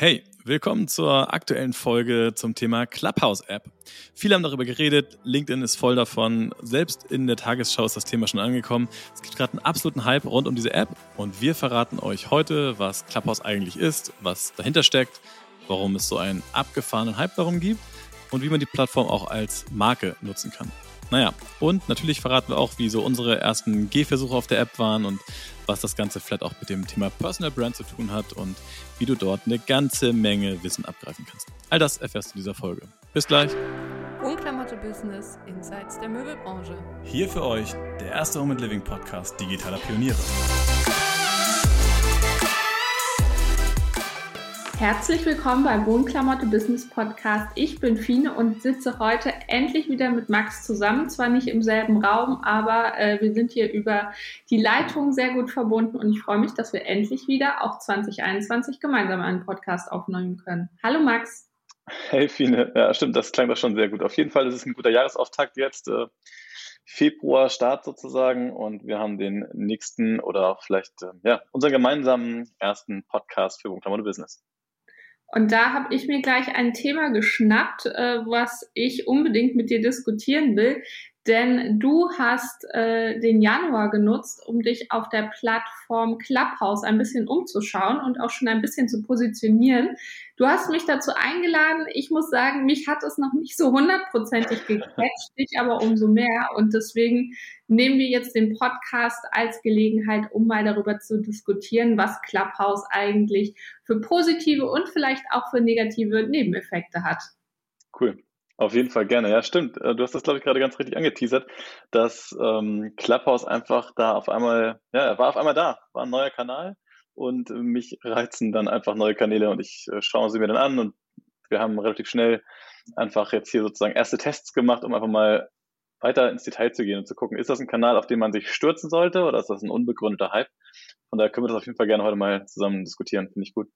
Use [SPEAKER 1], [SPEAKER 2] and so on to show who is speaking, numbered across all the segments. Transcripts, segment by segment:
[SPEAKER 1] Hey, willkommen zur aktuellen Folge zum Thema Clubhouse App. Viele haben darüber geredet, LinkedIn ist voll davon, selbst in der Tagesschau ist das Thema schon angekommen. Es gibt gerade einen absoluten Hype rund um diese App und wir verraten euch heute, was Clubhouse eigentlich ist, was dahinter steckt, warum es so einen abgefahrenen Hype darum gibt und wie man die Plattform auch als Marke nutzen kann. Naja, und natürlich verraten wir auch, wie so unsere ersten Gehversuche auf der App waren und was das Ganze vielleicht auch mit dem Thema Personal Brand zu tun hat und wie du dort eine ganze Menge Wissen abgreifen kannst. All das erfährst du in dieser Folge. Bis gleich.
[SPEAKER 2] Unklamotte Business Insights der Möbelbranche.
[SPEAKER 1] Hier für euch der erste Home and Living Podcast digitaler Pioniere.
[SPEAKER 3] Herzlich willkommen beim Wohnklamotte Business Podcast. Ich bin Fine und sitze heute endlich wieder mit Max zusammen. Zwar nicht im selben Raum, aber äh, wir sind hier über die Leitung sehr gut verbunden und ich freue mich, dass wir endlich wieder auch 2021 gemeinsam einen Podcast aufnehmen können. Hallo Max.
[SPEAKER 4] Hey Fine, ja stimmt, das klang doch schon sehr gut. Auf jeden Fall ist es ein guter Jahresauftakt jetzt. Äh, Februar Start sozusagen und wir haben den nächsten oder vielleicht äh, ja, unseren gemeinsamen ersten Podcast für Wohnklamotte Business.
[SPEAKER 3] Und da habe ich mir gleich ein Thema geschnappt, äh, was ich unbedingt mit dir diskutieren will. Denn du hast äh, den Januar genutzt, um dich auf der Plattform Clubhouse ein bisschen umzuschauen und auch schon ein bisschen zu positionieren. Du hast mich dazu eingeladen. Ich muss sagen, mich hat es noch nicht so hundertprozentig gecatcht, dich aber umso mehr. Und deswegen nehmen wir jetzt den Podcast als Gelegenheit, um mal darüber zu diskutieren, was Clubhouse eigentlich für positive und vielleicht auch für negative Nebeneffekte hat.
[SPEAKER 4] Cool. Auf jeden Fall gerne. Ja, stimmt. Äh, du hast das, glaube ich, gerade ganz richtig angeteasert, dass ähm, Clubhouse einfach da auf einmal, ja, er war auf einmal da, war ein neuer Kanal und mich reizen dann einfach neue Kanäle und ich äh, schaue sie mir dann an und wir haben relativ schnell einfach jetzt hier sozusagen erste Tests gemacht, um einfach mal weiter ins Detail zu gehen und zu gucken, ist das ein Kanal, auf den man sich stürzen sollte oder ist das ein unbegründeter Hype? Von daher können wir das auf jeden Fall gerne heute mal zusammen diskutieren, finde ich gut.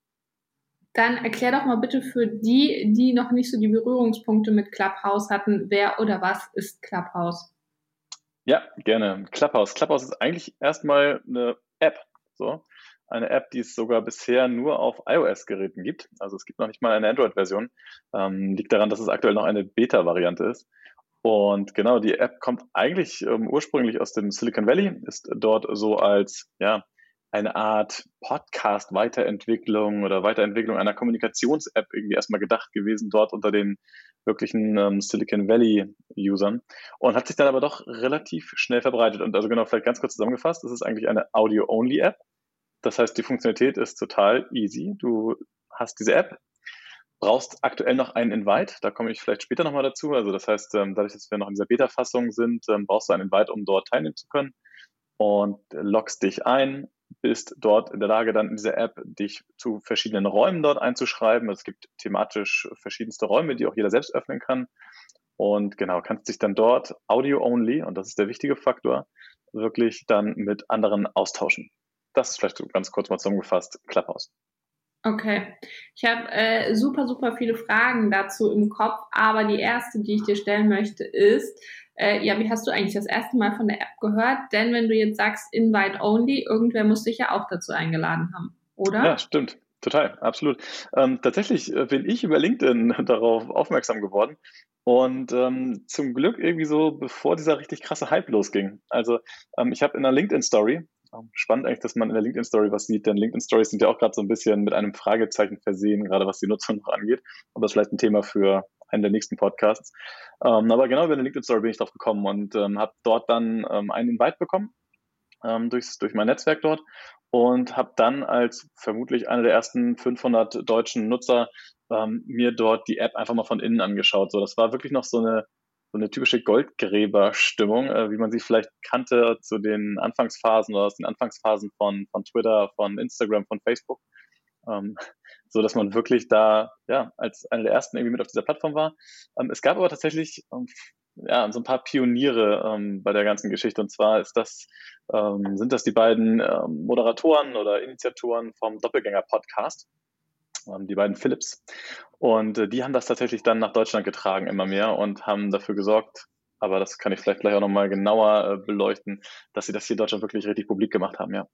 [SPEAKER 3] Dann erklär doch mal bitte für die, die noch nicht so die Berührungspunkte mit Clubhouse hatten, wer oder was ist Clubhouse?
[SPEAKER 4] Ja, gerne. Clubhouse. Clubhouse ist eigentlich erstmal eine App. So. Eine App, die es sogar bisher nur auf iOS-Geräten gibt. Also es gibt noch nicht mal eine Android-Version. Ähm, liegt daran, dass es aktuell noch eine Beta-Variante ist. Und genau, die App kommt eigentlich ähm, ursprünglich aus dem Silicon Valley, ist dort so als ja, eine Art Podcast-Weiterentwicklung oder Weiterentwicklung einer Kommunikations-App irgendwie erstmal gedacht gewesen, dort unter den wirklichen ähm, Silicon Valley-Usern und hat sich dann aber doch relativ schnell verbreitet. Und also genau, vielleicht ganz kurz zusammengefasst, es ist eigentlich eine Audio-Only-App. Das heißt, die Funktionalität ist total easy. Du hast diese App, brauchst aktuell noch einen Invite, da komme ich vielleicht später nochmal dazu. Also das heißt, ähm, dadurch, dass wir noch in dieser Beta-Fassung sind, ähm, brauchst du einen Invite, um dort teilnehmen zu können und loggst dich ein, bist dort in der Lage, dann in dieser App dich zu verschiedenen Räumen dort einzuschreiben. Es gibt thematisch verschiedenste Räume, die auch jeder selbst öffnen kann. Und genau, kannst dich dann dort audio-only, und das ist der wichtige Faktor, wirklich dann mit anderen austauschen. Das ist vielleicht so ganz kurz mal zusammengefasst, Clubhouse.
[SPEAKER 3] Okay, ich habe äh, super, super viele Fragen dazu im Kopf, aber die erste, die ich dir stellen möchte, ist, äh, ja, wie hast du eigentlich das erste Mal von der App gehört? Denn wenn du jetzt sagst Invite Only, irgendwer muss dich ja auch dazu eingeladen haben, oder?
[SPEAKER 4] Ja, stimmt. Total, absolut. Ähm, tatsächlich äh, bin ich über LinkedIn darauf aufmerksam geworden und ähm, zum Glück irgendwie so, bevor dieser richtig krasse Hype losging. Also ähm, ich habe in einer LinkedIn-Story, ähm, spannend eigentlich, dass man in der LinkedIn-Story was sieht, denn LinkedIn-Stories sind ja auch gerade so ein bisschen mit einem Fragezeichen versehen, gerade was die Nutzung noch angeht. Aber das ist vielleicht ein Thema für einen der nächsten Podcasts. Ähm, aber genau über eine LinkedIn-Story bin ich drauf gekommen und ähm, habe dort dann ähm, einen Invite bekommen ähm, durchs, durch mein Netzwerk dort und habe dann als vermutlich einer der ersten 500 deutschen Nutzer ähm, mir dort die App einfach mal von innen angeschaut. So, das war wirklich noch so eine so eine typische Goldgräber-Stimmung, äh, wie man sie vielleicht kannte zu den Anfangsphasen oder aus den Anfangsphasen von, von Twitter, von Instagram, von Facebook. Ähm, so dass man wirklich da ja als einer der ersten irgendwie mit auf dieser Plattform war. Ähm, es gab aber tatsächlich ähm, ja so ein paar Pioniere ähm, bei der ganzen Geschichte und zwar ist das ähm, sind das die beiden ähm, Moderatoren oder Initiatoren vom Doppelgänger Podcast, ähm, die beiden Philips und äh, die haben das tatsächlich dann nach Deutschland getragen immer mehr und haben dafür gesorgt. Aber das kann ich vielleicht gleich auch nochmal genauer äh, beleuchten, dass sie das hier in Deutschland wirklich richtig publik gemacht haben, ja.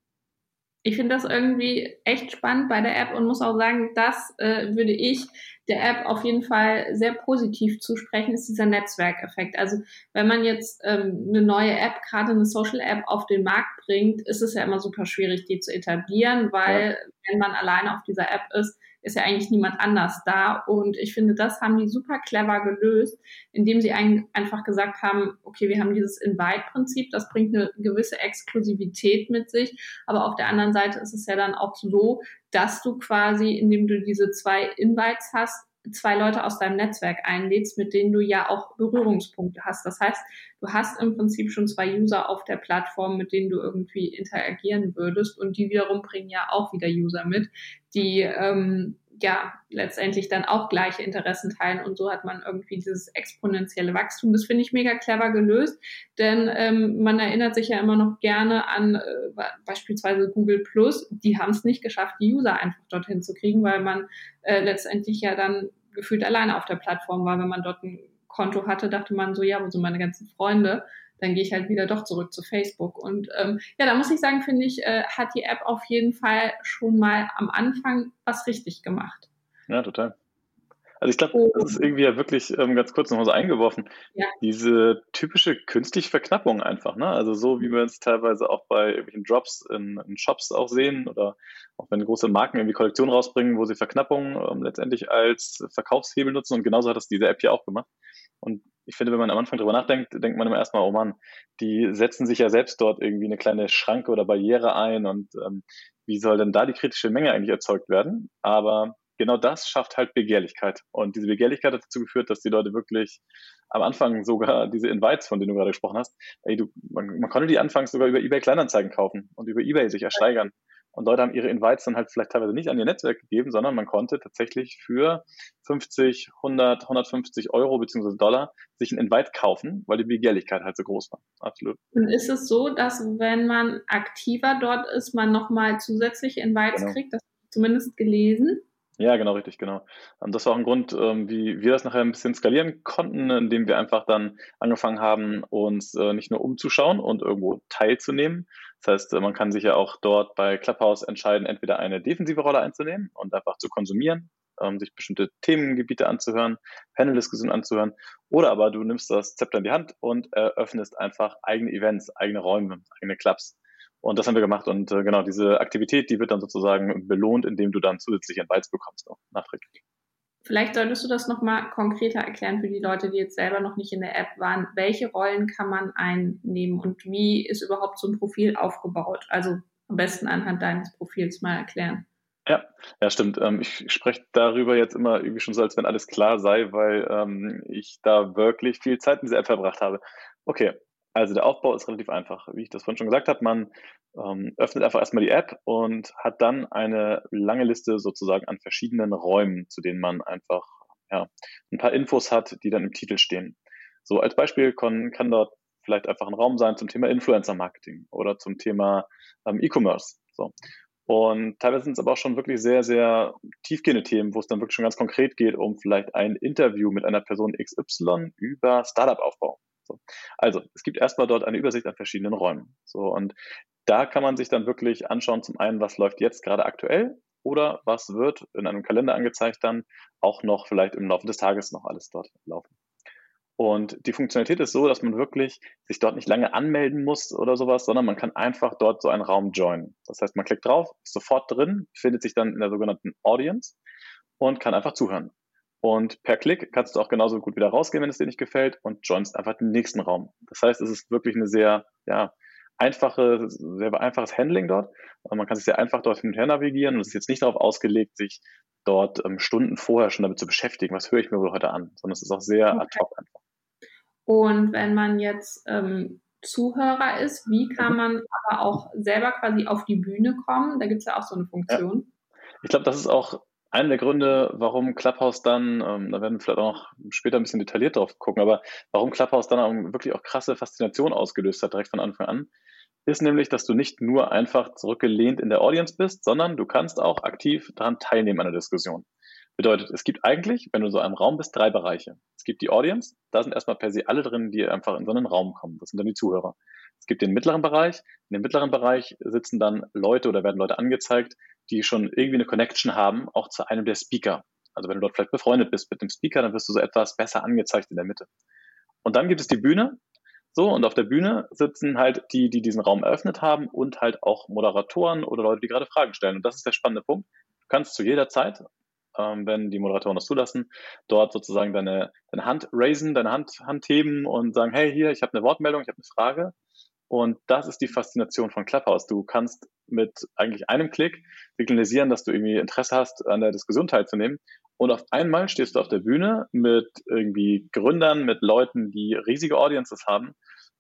[SPEAKER 3] Ich finde das irgendwie echt spannend bei der App und muss auch sagen, das äh, würde ich der App auf jeden Fall sehr positiv zusprechen, ist dieser Netzwerkeffekt. Also wenn man jetzt ähm, eine neue App, gerade eine Social App auf den Markt bringt, ist es ja immer super schwierig, die zu etablieren, weil ja. wenn man alleine auf dieser App ist, ist ja eigentlich niemand anders da. Und ich finde, das haben die super clever gelöst, indem sie ein, einfach gesagt haben, okay, wir haben dieses Invite-Prinzip, das bringt eine gewisse Exklusivität mit sich. Aber auf der anderen Seite ist es ja dann auch so, dass du quasi, indem du diese zwei Invites hast, zwei Leute aus deinem Netzwerk einlädst, mit denen du ja auch Berührungspunkte hast. Das heißt, du hast im Prinzip schon zwei User auf der Plattform, mit denen du irgendwie interagieren würdest und die wiederum bringen ja auch wieder User mit, die ähm, ja letztendlich dann auch gleiche Interessen teilen und so hat man irgendwie dieses exponentielle Wachstum. Das finde ich mega clever gelöst, denn ähm, man erinnert sich ja immer noch gerne an äh, beispielsweise Google Plus. Die haben es nicht geschafft, die User einfach dorthin zu kriegen, weil man äh, letztendlich ja dann gefühlt alleine auf der Plattform war. Wenn man dort ein Konto hatte, dachte man so, ja, wo sind meine ganzen Freunde? Dann gehe ich halt wieder doch zurück zu Facebook. Und ähm, ja, da muss ich sagen, finde ich, äh, hat die App auf jeden Fall schon mal am Anfang was richtig gemacht.
[SPEAKER 4] Ja, total. Also ich glaube, das ist irgendwie ja wirklich ähm, ganz kurz nochmal so eingeworfen. Ja. Diese typische künstliche Verknappung einfach, ne? Also so wie wir es teilweise auch bei irgendwelchen Drops in, in, Shops auch sehen oder auch wenn große Marken irgendwie Kollektionen rausbringen, wo sie Verknappung ähm, letztendlich als Verkaufshebel nutzen und genauso hat das diese App hier auch gemacht. Und ich finde, wenn man am Anfang drüber nachdenkt, denkt man immer erstmal, oh Mann, die setzen sich ja selbst dort irgendwie eine kleine Schranke oder Barriere ein und ähm, wie soll denn da die kritische Menge eigentlich erzeugt werden? Aber genau das schafft halt Begehrlichkeit. Und diese Begehrlichkeit hat dazu geführt, dass die Leute wirklich am Anfang sogar diese Invites, von denen du gerade gesprochen hast, ey, du, man, man konnte die anfangs sogar über eBay Kleinanzeigen kaufen und über eBay sich ersteigern. Und Leute haben ihre Invites dann halt vielleicht teilweise nicht an ihr Netzwerk gegeben, sondern man konnte tatsächlich für 50, 100, 150 Euro beziehungsweise Dollar sich ein Invite kaufen, weil die Begehrlichkeit halt so groß war. Absolut.
[SPEAKER 3] Und ist es so, dass wenn man aktiver dort ist, man nochmal zusätzliche Invites genau. kriegt? Das zumindest gelesen.
[SPEAKER 4] Ja, genau, richtig, genau. Und das war auch ein Grund, ähm, wie wir das nachher ein bisschen skalieren konnten, indem wir einfach dann angefangen haben, uns äh, nicht nur umzuschauen und irgendwo teilzunehmen. Das heißt, man kann sich ja auch dort bei Clubhouse entscheiden, entweder eine defensive Rolle einzunehmen und einfach zu konsumieren, ähm, sich bestimmte Themengebiete anzuhören, Panel-Diskussionen anzuhören, oder aber du nimmst das Zepter in die Hand und eröffnest einfach eigene Events, eigene Räume, eigene Clubs. Und das haben wir gemacht. Und äh, genau, diese Aktivität, die wird dann sozusagen belohnt, indem du dann zusätzliche Invites bekommst, auch nachträglich.
[SPEAKER 3] Vielleicht solltest du das nochmal konkreter erklären für die Leute, die jetzt selber noch nicht in der App waren. Welche Rollen kann man einnehmen und wie ist überhaupt so ein Profil aufgebaut? Also am besten anhand deines Profils mal erklären.
[SPEAKER 4] Ja, ja, stimmt. Ähm, ich spreche darüber jetzt immer irgendwie schon so, als wenn alles klar sei, weil ähm, ich da wirklich viel Zeit in dieser App verbracht habe. Okay, also der Aufbau ist relativ einfach. Wie ich das vorhin schon gesagt habe, man ähm, öffnet einfach erstmal die App und hat dann eine lange Liste sozusagen an verschiedenen Räumen, zu denen man einfach ja, ein paar Infos hat, die dann im Titel stehen. So als Beispiel kann, kann dort vielleicht einfach ein Raum sein zum Thema Influencer Marketing oder zum Thema ähm, E-Commerce. So. Und teilweise sind es aber auch schon wirklich sehr, sehr tiefgehende Themen, wo es dann wirklich schon ganz konkret geht, um vielleicht ein Interview mit einer Person XY über Startup-Aufbau. So. Also, es gibt erstmal dort eine Übersicht an verschiedenen Räumen. So, und da kann man sich dann wirklich anschauen, zum einen, was läuft jetzt gerade aktuell oder was wird in einem Kalender angezeigt dann auch noch vielleicht im Laufe des Tages noch alles dort laufen. Und die Funktionalität ist so, dass man wirklich sich dort nicht lange anmelden muss oder sowas, sondern man kann einfach dort so einen Raum joinen. Das heißt, man klickt drauf, ist sofort drin, findet sich dann in der sogenannten Audience und kann einfach zuhören. Und per Klick kannst du auch genauso gut wieder rausgehen, wenn es dir nicht gefällt und joinst einfach den nächsten Raum. Das heißt, es ist wirklich eine sehr, ja, einfache, sehr einfaches Handling dort. Man kann sich sehr einfach dort hin und her navigieren und es ist jetzt nicht darauf ausgelegt, sich dort ähm, Stunden vorher schon damit zu beschäftigen, was höre ich mir wohl heute an, sondern es ist auch sehr okay. ad hoc einfach.
[SPEAKER 3] Und wenn man jetzt ähm, Zuhörer ist, wie kann mhm. man aber auch selber quasi auf die Bühne kommen? Da gibt es ja auch so eine Funktion.
[SPEAKER 4] Ja. Ich glaube, das ist auch einer der Gründe, warum Clubhouse dann, ähm, da werden wir vielleicht auch noch später ein bisschen detailliert drauf gucken, aber warum Clubhouse dann wirklich auch krasse Faszination ausgelöst hat, direkt von Anfang an, ist nämlich, dass du nicht nur einfach zurückgelehnt in der Audience bist, sondern du kannst auch aktiv daran teilnehmen an der Diskussion. Bedeutet, es gibt eigentlich, wenn du so einem Raum bist, drei Bereiche. Es gibt die Audience, da sind erstmal per se alle drin, die einfach in so einen Raum kommen. Das sind dann die Zuhörer. Es gibt den mittleren Bereich. In dem mittleren Bereich sitzen dann Leute oder werden Leute angezeigt, die schon irgendwie eine Connection haben, auch zu einem der Speaker. Also wenn du dort vielleicht befreundet bist mit dem Speaker, dann wirst du so etwas besser angezeigt in der Mitte. Und dann gibt es die Bühne. So, und auf der Bühne sitzen halt die, die diesen Raum eröffnet haben und halt auch Moderatoren oder Leute, die gerade Fragen stellen. Und das ist der spannende Punkt. Du kannst zu jeder Zeit, ähm, wenn die Moderatoren das zulassen, dort sozusagen deine, deine Hand raisen, deine Hand, Hand heben und sagen, hey, hier, ich habe eine Wortmeldung, ich habe eine Frage. Und das ist die Faszination von Clubhouse. Du kannst mit eigentlich einem Klick signalisieren, dass du irgendwie Interesse hast, an der Diskussion teilzunehmen. Und auf einmal stehst du auf der Bühne mit irgendwie Gründern, mit Leuten, die riesige Audiences haben.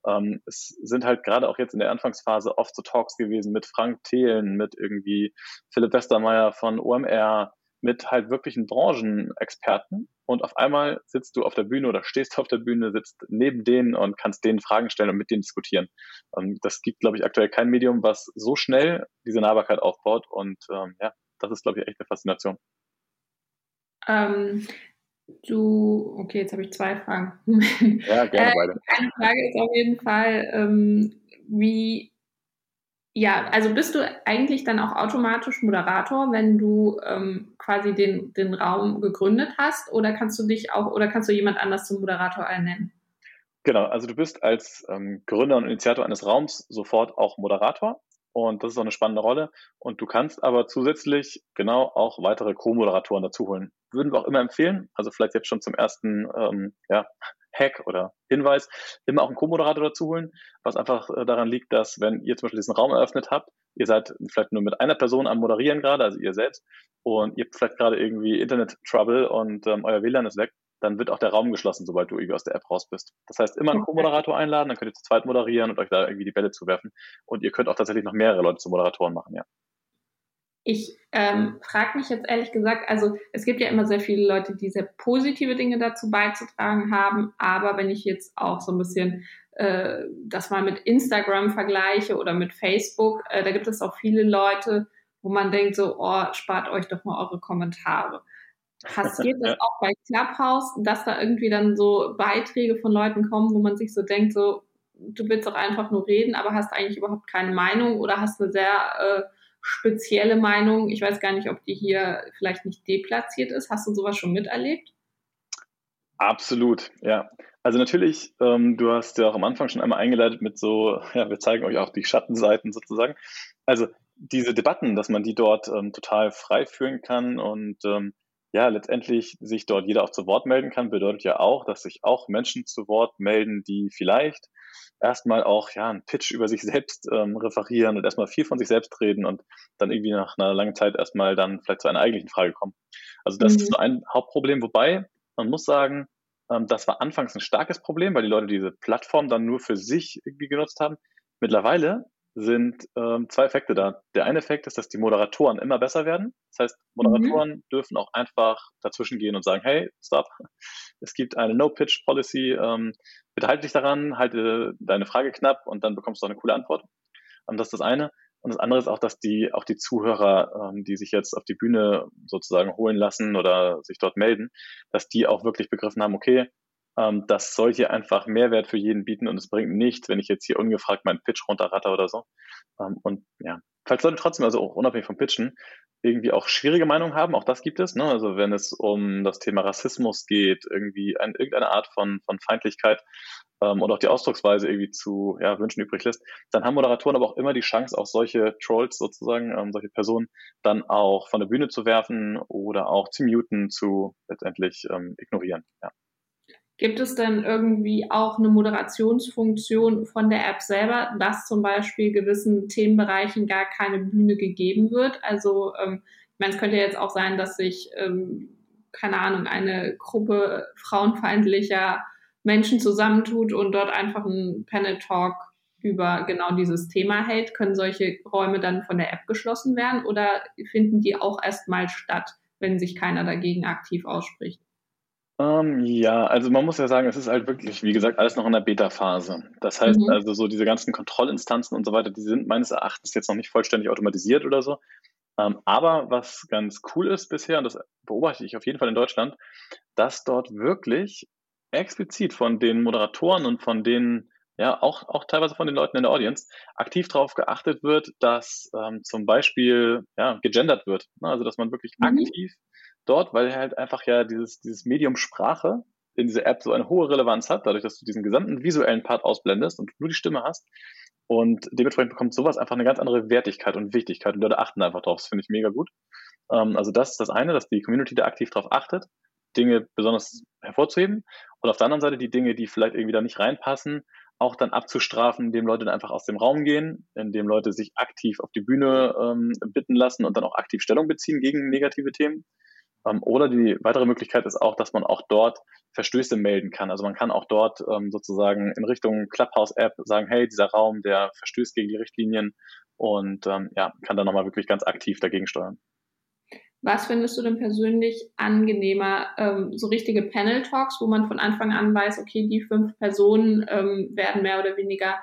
[SPEAKER 4] Ähm, es sind halt gerade auch jetzt in der Anfangsphase oft so Talks gewesen mit Frank Thelen, mit irgendwie Philipp Westermeier von OMR, mit halt wirklichen Branchenexperten. Und auf einmal sitzt du auf der Bühne oder stehst auf der Bühne, sitzt neben denen und kannst denen Fragen stellen und mit denen diskutieren. Ähm, das gibt, glaube ich, aktuell kein Medium, was so schnell diese Nahbarkeit aufbaut. Und ähm, ja, das ist, glaube ich, echt eine Faszination.
[SPEAKER 3] Ähm, du, okay, jetzt habe ich zwei Fragen.
[SPEAKER 4] Ja, gerne äh, beide.
[SPEAKER 3] Eine Frage ist auf jeden Fall, ähm, wie, ja, also bist du eigentlich dann auch automatisch Moderator, wenn du ähm, quasi den, den Raum gegründet hast, oder kannst du dich auch, oder kannst du jemand anders zum Moderator ernennen?
[SPEAKER 4] Genau, also du bist als ähm, Gründer und Initiator eines Raums sofort auch Moderator. Und das ist auch eine spannende Rolle. Und du kannst aber zusätzlich genau auch weitere Co-Moderatoren dazu holen. Würden wir auch immer empfehlen, also vielleicht jetzt schon zum ersten ähm, ja, Hack oder Hinweis, immer auch einen Co-Moderator dazu holen, was einfach äh, daran liegt, dass wenn ihr zum Beispiel diesen Raum eröffnet habt, ihr seid vielleicht nur mit einer Person am Moderieren gerade, also ihr selbst, und ihr habt vielleicht gerade irgendwie Internet-Trouble und ähm, euer WLAN ist weg, dann wird auch der Raum geschlossen, sobald du irgendwie aus der App raus bist. Das heißt, immer einen Co-Moderator einladen, dann könnt ihr zu zweit moderieren und euch da irgendwie die Bälle zuwerfen. Und ihr könnt auch tatsächlich noch mehrere Leute zu Moderatoren machen, ja.
[SPEAKER 3] Ich ähm, frage mich jetzt ehrlich gesagt, also es gibt ja immer sehr viele Leute, die sehr positive Dinge dazu beizutragen haben, aber wenn ich jetzt auch so ein bisschen äh, das mal mit Instagram vergleiche oder mit Facebook, äh, da gibt es auch viele Leute, wo man denkt so, oh, spart euch doch mal eure Kommentare. Passiert das auch bei Clubhouse, dass da irgendwie dann so Beiträge von Leuten kommen, wo man sich so denkt, so, du willst doch einfach nur reden, aber hast eigentlich überhaupt keine Meinung oder hast eine sehr äh, spezielle Meinung. Ich weiß gar nicht, ob die hier vielleicht nicht deplatziert ist. Hast du sowas schon miterlebt?
[SPEAKER 4] Absolut, ja. Also natürlich, ähm, du hast ja auch am Anfang schon einmal eingeleitet mit so, ja, wir zeigen euch auch die Schattenseiten sozusagen. Also diese Debatten, dass man die dort ähm, total frei führen kann und ähm, ja, letztendlich sich dort jeder auch zu Wort melden kann, bedeutet ja auch, dass sich auch Menschen zu Wort melden, die vielleicht erstmal auch ja einen Pitch über sich selbst ähm, referieren und erstmal viel von sich selbst reden und dann irgendwie nach einer langen Zeit erstmal dann vielleicht zu einer eigentlichen Frage kommen. Also das mhm. ist so ein Hauptproblem, wobei man muss sagen, ähm, das war anfangs ein starkes Problem, weil die Leute diese Plattform dann nur für sich irgendwie genutzt haben. Mittlerweile sind ähm, zwei Effekte da. Der eine Effekt ist, dass die Moderatoren immer besser werden. Das heißt, Moderatoren mhm. dürfen auch einfach dazwischen gehen und sagen, hey, stop, es gibt eine No-Pitch-Policy, ähm, bitte halte dich daran, halte deine Frage knapp und dann bekommst du auch eine coole Antwort. Und das ist das eine. Und das andere ist auch, dass die, auch die Zuhörer, ähm, die sich jetzt auf die Bühne sozusagen holen lassen oder sich dort melden, dass die auch wirklich begriffen haben, okay, ähm, das soll hier einfach Mehrwert für jeden bieten und es bringt nichts, wenn ich jetzt hier ungefragt meinen Pitch runterratter oder so. Ähm, und ja, falls Leute trotzdem, also auch unabhängig vom Pitchen, irgendwie auch schwierige Meinungen haben, auch das gibt es. Ne? Also wenn es um das Thema Rassismus geht, irgendwie ein, irgendeine Art von, von Feindlichkeit ähm, und auch die Ausdrucksweise irgendwie zu ja, Wünschen übrig lässt, dann haben Moderatoren aber auch immer die Chance, auch solche Trolls sozusagen, ähm, solche Personen dann auch von der Bühne zu werfen oder auch zu muten, zu letztendlich ähm, ignorieren. Ja.
[SPEAKER 3] Gibt es denn irgendwie auch eine Moderationsfunktion von der App selber, dass zum Beispiel gewissen Themenbereichen gar keine Bühne gegeben wird? Also ähm, ich meine, es könnte jetzt auch sein, dass sich, ähm, keine Ahnung, eine Gruppe frauenfeindlicher Menschen zusammentut und dort einfach ein Panel-Talk über genau dieses Thema hält. Können solche Räume dann von der App geschlossen werden oder finden die auch erstmal statt, wenn sich keiner dagegen aktiv ausspricht?
[SPEAKER 4] Ähm, ja, also man muss ja sagen, es ist halt wirklich, wie gesagt, alles noch in der Beta-Phase. Das heißt mhm. also so diese ganzen Kontrollinstanzen und so weiter, die sind meines Erachtens jetzt noch nicht vollständig automatisiert oder so. Ähm, aber was ganz cool ist bisher, und das beobachte ich auf jeden Fall in Deutschland, dass dort wirklich explizit von den Moderatoren und von den, ja, auch, auch teilweise von den Leuten in der Audience aktiv darauf geachtet wird, dass ähm, zum Beispiel ja, gegendert wird. Ne? Also dass man wirklich mhm. aktiv dort, weil halt einfach ja dieses, dieses Medium Sprache in dieser App so eine hohe Relevanz hat, dadurch, dass du diesen gesamten visuellen Part ausblendest und nur die Stimme hast. Und dementsprechend bekommt sowas einfach eine ganz andere Wertigkeit und Wichtigkeit und Leute achten einfach drauf. Das finde ich mega gut. Ähm, also das ist das eine, dass die Community da aktiv darauf achtet, Dinge besonders hervorzuheben. Und auf der anderen Seite die Dinge, die vielleicht irgendwie da nicht reinpassen, auch dann abzustrafen, indem Leute dann einfach aus dem Raum gehen, indem Leute sich aktiv auf die Bühne ähm, bitten lassen und dann auch aktiv Stellung beziehen gegen negative Themen. Ähm, oder die weitere Möglichkeit ist auch, dass man auch dort Verstöße melden kann. Also man kann auch dort ähm, sozusagen in Richtung Clubhouse-App sagen, hey, dieser Raum, der verstößt gegen die Richtlinien und ähm, ja, kann dann nochmal wirklich ganz aktiv dagegen steuern.
[SPEAKER 3] Was findest du denn persönlich angenehmer? Ähm, so richtige Panel-Talks, wo man von Anfang an weiß, okay, die fünf Personen werden mehr oder weniger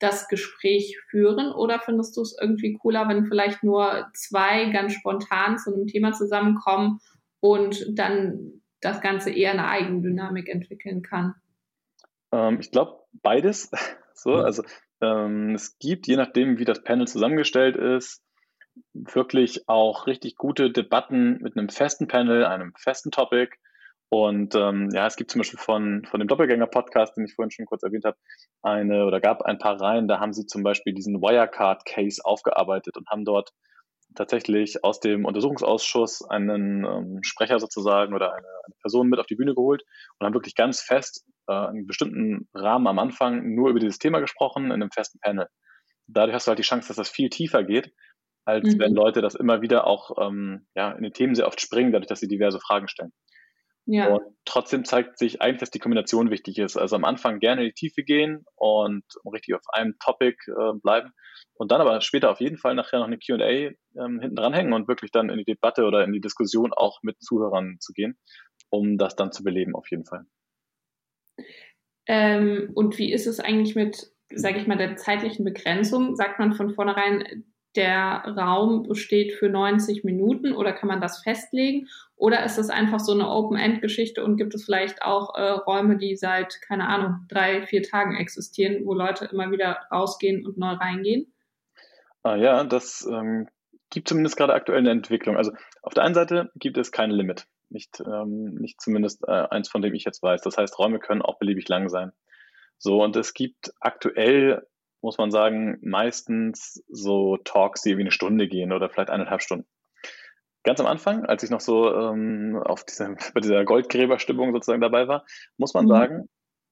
[SPEAKER 3] das Gespräch führen? Oder findest du es irgendwie cooler, wenn vielleicht nur zwei ganz spontan zu einem Thema zusammenkommen und dann das Ganze eher eine Eigendynamik entwickeln kann?
[SPEAKER 4] Ähm, ich glaube, beides. so, also ähm, es gibt, je nachdem, wie das Panel zusammengestellt ist, wirklich auch richtig gute Debatten mit einem festen Panel, einem festen Topic. Und ähm, ja, es gibt zum Beispiel von, von dem Doppelgänger-Podcast, den ich vorhin schon kurz erwähnt habe, eine oder gab ein paar Reihen, da haben sie zum Beispiel diesen Wirecard-Case aufgearbeitet und haben dort tatsächlich aus dem Untersuchungsausschuss einen ähm, Sprecher sozusagen oder eine, eine, Person mit auf die Bühne geholt und haben wirklich ganz fest äh, einen bestimmten Rahmen am Anfang nur über dieses Thema gesprochen in einem festen Panel. Dadurch hast du halt die Chance, dass das viel tiefer geht, als mhm. wenn Leute das immer wieder auch ähm, ja, in den Themen sehr oft springen, dadurch, dass sie diverse Fragen stellen. Ja. Und trotzdem zeigt sich eigentlich, dass die Kombination wichtig ist. Also am Anfang gerne in die Tiefe gehen und richtig auf einem Topic äh, bleiben und dann aber später auf jeden Fall nachher noch eine QA ähm, hinten dranhängen und wirklich dann in die Debatte oder in die Diskussion auch mit Zuhörern zu gehen, um das dann zu beleben auf jeden Fall.
[SPEAKER 3] Ähm, und wie ist es eigentlich mit, sage ich mal, der zeitlichen Begrenzung? Sagt man von vornherein, der Raum besteht für 90 Minuten oder kann man das festlegen? Oder ist das einfach so eine Open-End-Geschichte und gibt es vielleicht auch äh, Räume, die seit, keine Ahnung, drei, vier Tagen existieren, wo Leute immer wieder rausgehen und neu reingehen?
[SPEAKER 4] Ah, ja, das ähm, gibt zumindest gerade aktuell eine Entwicklung. Also auf der einen Seite gibt es kein Limit. Nicht, ähm, nicht zumindest äh, eins, von dem ich jetzt weiß. Das heißt, Räume können auch beliebig lang sein. So, und es gibt aktuell, muss man sagen, meistens so Talks, die irgendwie eine Stunde gehen oder vielleicht eineinhalb Stunden. Ganz am Anfang, als ich noch so ähm, auf diese, bei dieser Goldgräberstimmung sozusagen dabei war, muss man mhm. sagen,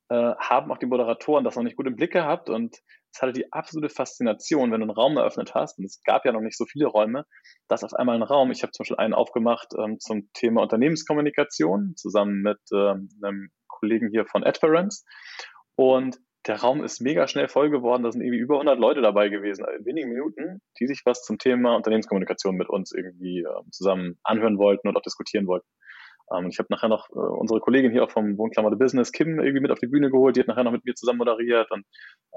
[SPEAKER 4] äh, haben auch die Moderatoren das noch nicht gut im Blick gehabt und es hatte die absolute Faszination, wenn du einen Raum eröffnet hast, und es gab ja noch nicht so viele Räume, dass auf einmal ein Raum, ich habe zum Beispiel einen aufgemacht ähm, zum Thema Unternehmenskommunikation, zusammen mit ähm, einem Kollegen hier von Adference. Und der Raum ist mega schnell voll geworden. Da sind irgendwie über 100 Leute dabei gewesen, in wenigen Minuten, die sich was zum Thema Unternehmenskommunikation mit uns irgendwie äh, zusammen anhören wollten und auch diskutieren wollten. Ähm, ich habe nachher noch äh, unsere Kollegin hier auch vom Wohnklammer The Business, Kim, irgendwie mit auf die Bühne geholt. Die hat nachher noch mit mir zusammen moderiert. Und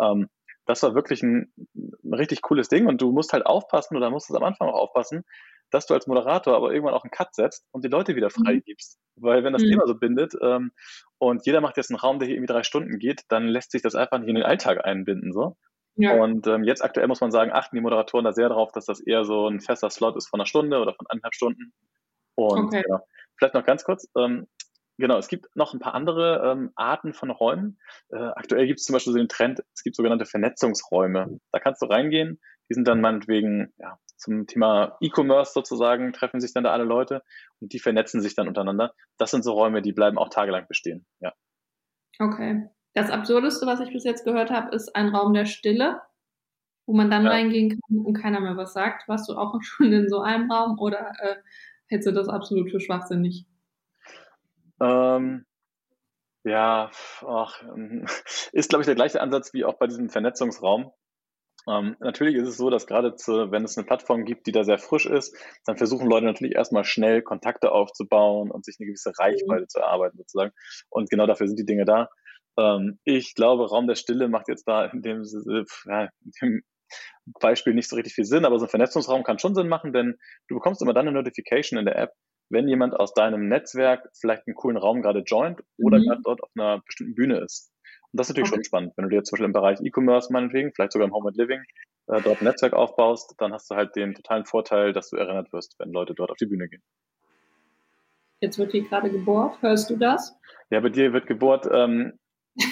[SPEAKER 4] ähm, das war wirklich ein, ein, richtig cooles Ding und du musst halt aufpassen oder musst es am Anfang auch aufpassen, dass du als Moderator aber irgendwann auch einen Cut setzt und die Leute wieder freigibst. Mhm. Weil wenn das mhm. Thema so bindet ähm, und jeder macht jetzt einen Raum, der hier irgendwie drei Stunden geht, dann lässt sich das einfach nicht in den Alltag einbinden. so. Ja. Und ähm, jetzt aktuell muss man sagen, achten die Moderatoren da sehr darauf, dass das eher so ein fester Slot ist von einer Stunde oder von anderthalb Stunden. Und okay. ja, vielleicht noch ganz kurz, ähm, Genau, es gibt noch ein paar andere ähm, Arten von Räumen. Äh, aktuell gibt es zum Beispiel so den Trend, es gibt sogenannte Vernetzungsräume. Da kannst du reingehen, die sind dann meinetwegen ja, zum Thema E-Commerce sozusagen, treffen sich dann da alle Leute und die vernetzen sich dann untereinander. Das sind so Räume, die bleiben auch tagelang bestehen. Ja.
[SPEAKER 3] Okay. Das Absurdeste, was ich bis jetzt gehört habe, ist ein Raum der Stille, wo man dann ja. reingehen kann und keiner mehr was sagt. Warst du auch schon in so einem Raum oder äh, hättest du das absolut für schwachsinnig?
[SPEAKER 4] Ähm, ja, ach, ist, glaube ich, der gleiche Ansatz wie auch bei diesem Vernetzungsraum. Ähm, natürlich ist es so, dass gerade zu, wenn es eine Plattform gibt, die da sehr frisch ist, dann versuchen Leute natürlich erstmal schnell Kontakte aufzubauen und sich eine gewisse Reichweite mhm. zu erarbeiten sozusagen. Und genau dafür sind die Dinge da. Ähm, ich glaube, Raum der Stille macht jetzt da in dem, ja, in dem Beispiel nicht so richtig viel Sinn, aber so ein Vernetzungsraum kann schon Sinn machen, denn du bekommst immer dann eine Notification in der App, wenn jemand aus deinem Netzwerk vielleicht einen coolen Raum gerade joint oder mhm. gerade dort auf einer bestimmten Bühne ist. Und das ist natürlich okay. schon spannend. Wenn du dir zum Beispiel im Bereich E-Commerce meinetwegen, vielleicht sogar im Home and Living, äh, dort ein Netzwerk aufbaust, dann hast du halt den totalen Vorteil, dass du erinnert wirst, wenn Leute dort auf die Bühne gehen.
[SPEAKER 3] Jetzt wird hier gerade gebohrt. Hörst du das?
[SPEAKER 4] Ja, bei dir wird gebohrt. Ähm,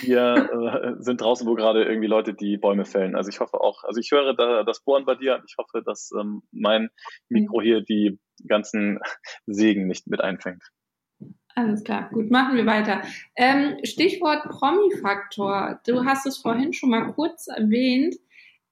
[SPEAKER 4] wir äh, sind draußen, wo gerade irgendwie Leute die Bäume fällen. Also ich hoffe auch, also ich höre da, das Bohren bei dir und ich hoffe, dass ähm, mein Mikro hier die ganzen Segen nicht mit einfängt.
[SPEAKER 3] Alles klar, gut, machen wir weiter. Ähm, Stichwort Promi-Faktor. Du hast es vorhin schon mal kurz erwähnt.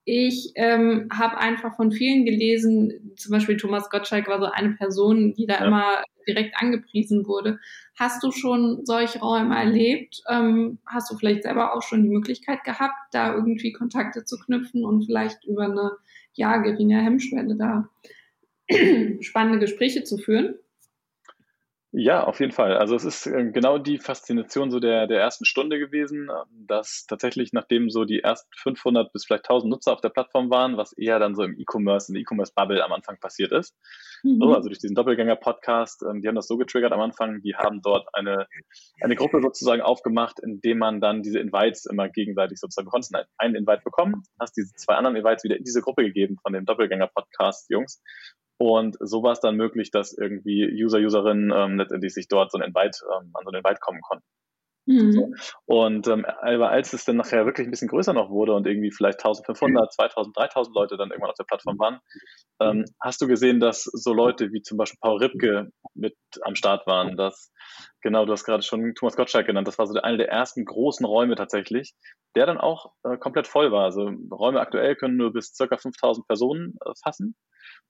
[SPEAKER 3] Ich ähm, habe einfach von vielen gelesen, zum Beispiel Thomas Gottschalk war so eine Person, die da ja. immer direkt angepriesen wurde. Hast du schon solche Räume erlebt? Ähm, hast du vielleicht selber auch schon die Möglichkeit gehabt, da irgendwie Kontakte zu knüpfen und vielleicht über eine ja geringe Hemmschwelle da spannende Gespräche zu führen?
[SPEAKER 4] Ja, auf jeden Fall. Also es ist äh, genau die Faszination so der, der ersten Stunde gewesen, dass tatsächlich nachdem so die ersten 500 bis vielleicht 1000 Nutzer auf der Plattform waren, was eher dann so im E-Commerce, in der E-Commerce-Bubble am Anfang passiert ist. Mhm. So, also durch diesen Doppelgänger-Podcast, ähm, die haben das so getriggert am Anfang, die haben dort eine, eine Gruppe sozusagen aufgemacht, indem man dann diese Invites immer gegenseitig sozusagen, konntest einen Invite bekommen, hast diese zwei anderen Invites wieder in diese Gruppe gegeben von dem Doppelgänger-Podcast-Jungs und so war es dann möglich, dass irgendwie User, Userinnen ähm, letztendlich sich dort so ein Invite, ähm, an so einen Invite kommen konnten. Mhm. Und ähm, aber als es dann nachher wirklich ein bisschen größer noch wurde und irgendwie vielleicht 1500, 2000, 3000 Leute dann irgendwann auf der Plattform waren, ähm, hast du gesehen, dass so Leute wie zum Beispiel Paul Ripke mit am Start waren, dass genau, du hast gerade schon Thomas Gottschalk genannt, das war so einer der ersten großen Räume tatsächlich, der dann auch äh, komplett voll war. Also Räume aktuell können nur bis circa 5000 Personen äh, fassen.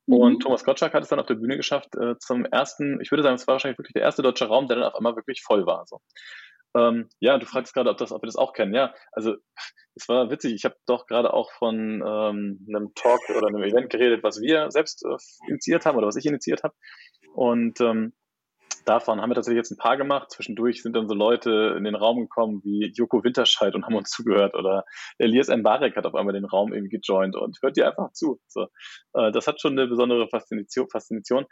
[SPEAKER 4] Und mhm. Thomas Gottschalk hat es dann auf der Bühne geschafft, äh, zum ersten, ich würde sagen, es war wahrscheinlich wirklich der erste deutsche Raum, der dann auf einmal wirklich voll war. So. Ähm, ja, du fragst gerade, ob, das, ob wir das auch kennen. Ja, also es war witzig. Ich habe doch gerade auch von ähm, einem Talk oder einem Event geredet, was wir selbst äh, initiiert haben oder was ich initiiert habe. Und ähm, davon haben wir tatsächlich jetzt ein paar gemacht. Zwischendurch sind dann so Leute in den Raum gekommen wie Joko Winterscheid und haben uns zugehört oder Elias Mbarek hat auf einmal den Raum irgendwie gejoint und hört dir einfach zu. So, äh, das hat schon eine besondere Faszination. Faszination.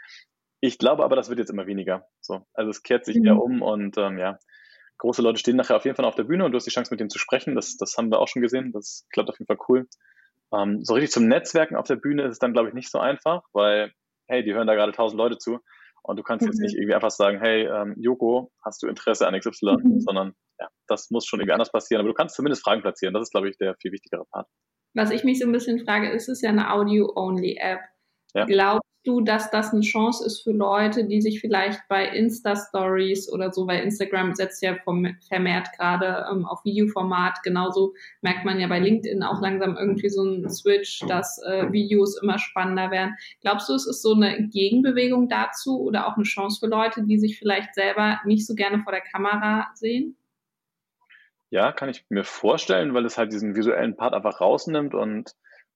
[SPEAKER 4] Ich glaube aber, das wird jetzt immer weniger. So, also es kehrt sich mhm. eher um und ähm, ja, große Leute stehen nachher auf jeden Fall auf der Bühne und du hast die Chance, mit denen zu sprechen. Das, das haben wir auch schon gesehen. Das klappt auf jeden Fall cool. Ähm, so richtig zum Netzwerken auf der Bühne ist es dann, glaube ich, nicht so einfach, weil, hey, die hören da gerade tausend Leute zu und du kannst mhm. jetzt nicht irgendwie einfach sagen, hey, ähm, Joko, hast du Interesse an XY, mhm. sondern ja, das muss schon irgendwie anders passieren. Aber du kannst zumindest Fragen platzieren. Das ist, glaube ich, der viel wichtigere Part.
[SPEAKER 3] Was ich mich so ein bisschen frage, ist es ja eine Audio-Only-App. Ja. Glaubst du, dass das eine Chance ist für Leute, die sich vielleicht bei Insta-Stories oder so, weil Instagram setzt ja vermehrt gerade ähm, auf Videoformat, genauso merkt man ja bei LinkedIn auch langsam irgendwie so einen Switch, dass äh, Videos immer spannender werden. Glaubst du, es ist so eine Gegenbewegung dazu oder auch eine Chance für Leute, die sich vielleicht selber nicht so gerne vor der Kamera sehen?
[SPEAKER 4] Ja, kann ich mir vorstellen, weil es halt diesen visuellen Part einfach rausnimmt und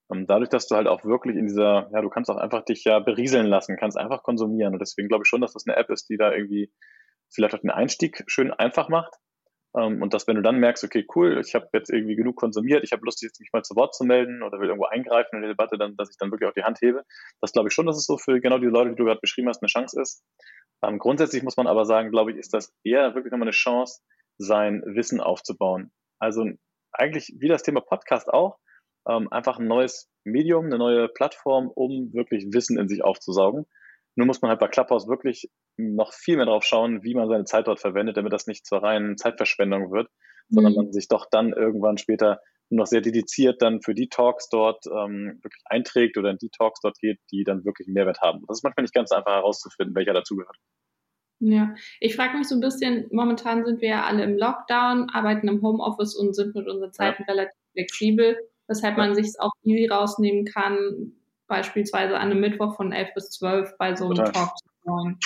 [SPEAKER 4] dadurch, dass du halt auch wirklich in dieser, ja, du kannst auch einfach dich ja berieseln lassen, kannst einfach konsumieren. Und deswegen glaube ich schon, dass das eine App ist, die da irgendwie vielleicht auch den Einstieg schön einfach macht. Ähm, und dass, wenn du dann merkst, okay, cool, ich habe jetzt irgendwie genug konsumiert, ich habe Lust, jetzt mich mal zu Wort zu melden oder will irgendwo eingreifen in die Debatte, dann, dass ich dann wirklich auch die Hand hebe. Das glaube ich schon, dass es so für genau die Leute, die du gerade beschrieben hast, eine Chance ist. Ähm, grundsätzlich muss man aber sagen, glaube ich, ist das eher wirklich nochmal eine Chance, sein Wissen aufzubauen. Also eigentlich wie das Thema Podcast auch, ähm, einfach ein neues Medium, eine neue Plattform, um wirklich Wissen in sich aufzusaugen. Nur muss man halt bei Clubhouse wirklich noch viel mehr drauf schauen, wie man seine Zeit dort verwendet, damit das nicht zur reinen Zeitverschwendung wird, mhm. sondern man sich doch dann irgendwann später noch sehr dediziert dann für die Talks dort ähm, wirklich einträgt oder in die Talks dort geht, die dann wirklich einen Mehrwert haben. Das ist manchmal nicht ganz einfach herauszufinden, welcher dazugehört.
[SPEAKER 3] Ja, ich frage mich so ein bisschen, momentan sind wir ja alle im Lockdown, arbeiten im Homeoffice und sind mit unseren Zeiten ja. relativ flexibel weshalb man sich es auch easy rausnehmen kann, beispielsweise an einem Mittwoch von 11 bis 12 bei so einem Total. Talk zu sein.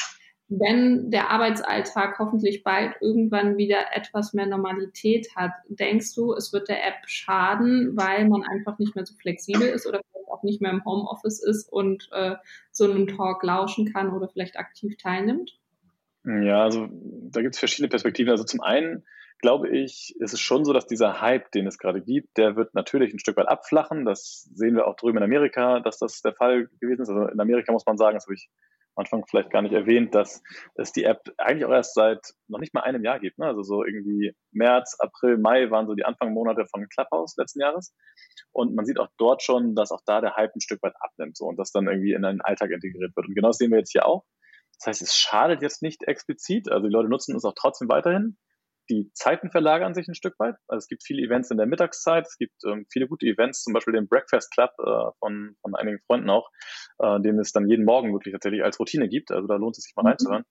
[SPEAKER 3] Wenn der Arbeitsalltag hoffentlich bald irgendwann wieder etwas mehr Normalität hat, denkst du, es wird der App schaden, weil man einfach nicht mehr so flexibel ist oder vielleicht auch nicht mehr im Homeoffice ist und äh, so einem Talk lauschen kann oder vielleicht aktiv teilnimmt?
[SPEAKER 4] Ja, also da gibt es verschiedene Perspektiven. Also zum einen glaube ich, ist es schon so, dass dieser Hype, den es gerade gibt, der wird natürlich ein Stück weit abflachen. Das sehen wir auch drüben in Amerika, dass das der Fall gewesen ist. Also in Amerika muss man sagen, das habe ich am Anfang vielleicht gar nicht erwähnt, dass es die App eigentlich auch erst seit noch nicht mal einem Jahr gibt. Ne? Also so irgendwie März, April, Mai waren so die Anfangsmonate von Clubhouse letzten Jahres. Und man sieht auch dort schon, dass auch da der Hype ein Stück weit abnimmt so, und das dann irgendwie in einen Alltag integriert wird. Und genau das sehen wir jetzt hier auch. Das heißt, es schadet jetzt nicht explizit. Also die Leute nutzen es auch trotzdem weiterhin die Zeiten verlagern sich ein Stück weit. Also es gibt viele Events in der Mittagszeit, es gibt ähm, viele gute Events, zum Beispiel den Breakfast Club äh, von, von einigen Freunden auch, äh, den es dann jeden Morgen wirklich tatsächlich als Routine gibt. Also da lohnt es sich mal mhm. reinzuhören.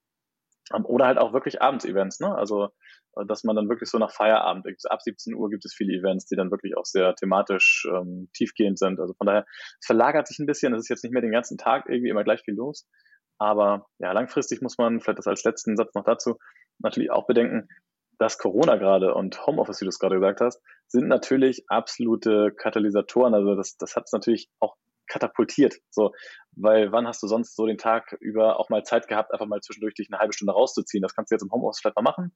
[SPEAKER 4] Ähm, oder halt auch wirklich Abends-Events, ne? Also äh, dass man dann wirklich so nach Feierabend, ab 17 Uhr gibt es viele Events, die dann wirklich auch sehr thematisch ähm, tiefgehend sind. Also von daher, verlagert sich ein bisschen, es ist jetzt nicht mehr den ganzen Tag irgendwie immer gleich viel los. Aber ja, langfristig muss man, vielleicht das als letzten Satz noch dazu, natürlich auch bedenken, dass Corona gerade und Homeoffice, wie du es gerade gesagt hast, sind natürlich absolute Katalysatoren. Also das, das hat es natürlich auch katapultiert. So, weil wann hast du sonst so den Tag über auch mal Zeit gehabt, einfach mal zwischendurch dich eine halbe Stunde rauszuziehen? Das kannst du jetzt im Homeoffice vielleicht mal machen.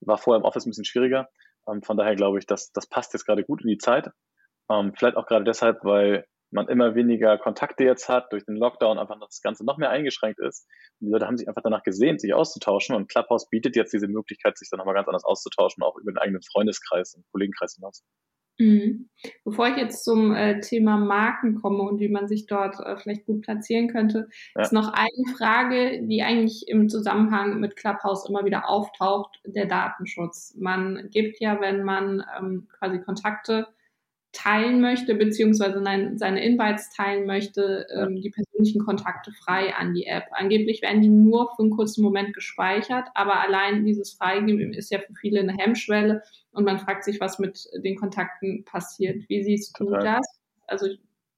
[SPEAKER 4] War vorher im Office ein bisschen schwieriger. Ähm, von daher glaube ich, dass das passt jetzt gerade gut in die Zeit. Ähm, vielleicht auch gerade deshalb, weil man immer weniger Kontakte jetzt hat, durch den Lockdown einfach das Ganze noch mehr eingeschränkt ist. Und die Leute haben sich einfach danach gesehnt, sich auszutauschen und Clubhouse bietet jetzt diese Möglichkeit, sich dann nochmal ganz anders auszutauschen, auch über den eigenen Freundeskreis und Kollegenkreis hinaus.
[SPEAKER 3] Mhm. Bevor ich jetzt zum äh, Thema Marken komme und wie man sich dort äh, vielleicht gut platzieren könnte, ja. ist noch eine Frage, die eigentlich im Zusammenhang mit Clubhouse immer wieder auftaucht, der Datenschutz. Man gibt ja, wenn man ähm, quasi Kontakte teilen möchte, beziehungsweise nein, seine Invites teilen möchte, ähm, die persönlichen Kontakte frei an die App. Angeblich werden die nur für einen kurzen Moment gespeichert, aber allein dieses Freigeben ist ja für viele eine Hemmschwelle und man fragt sich, was mit den Kontakten passiert. Wie siehst du Total. das? Also